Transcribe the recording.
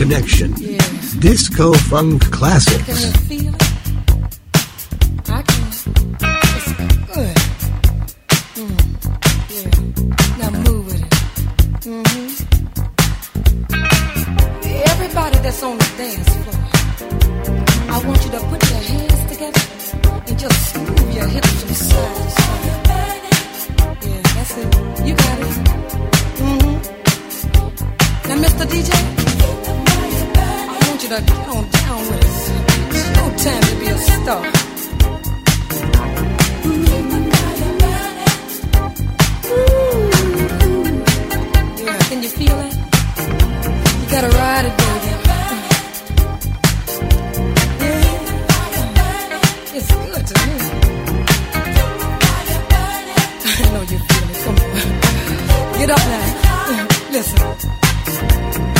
Connection. Disco Funk Classics. Listen.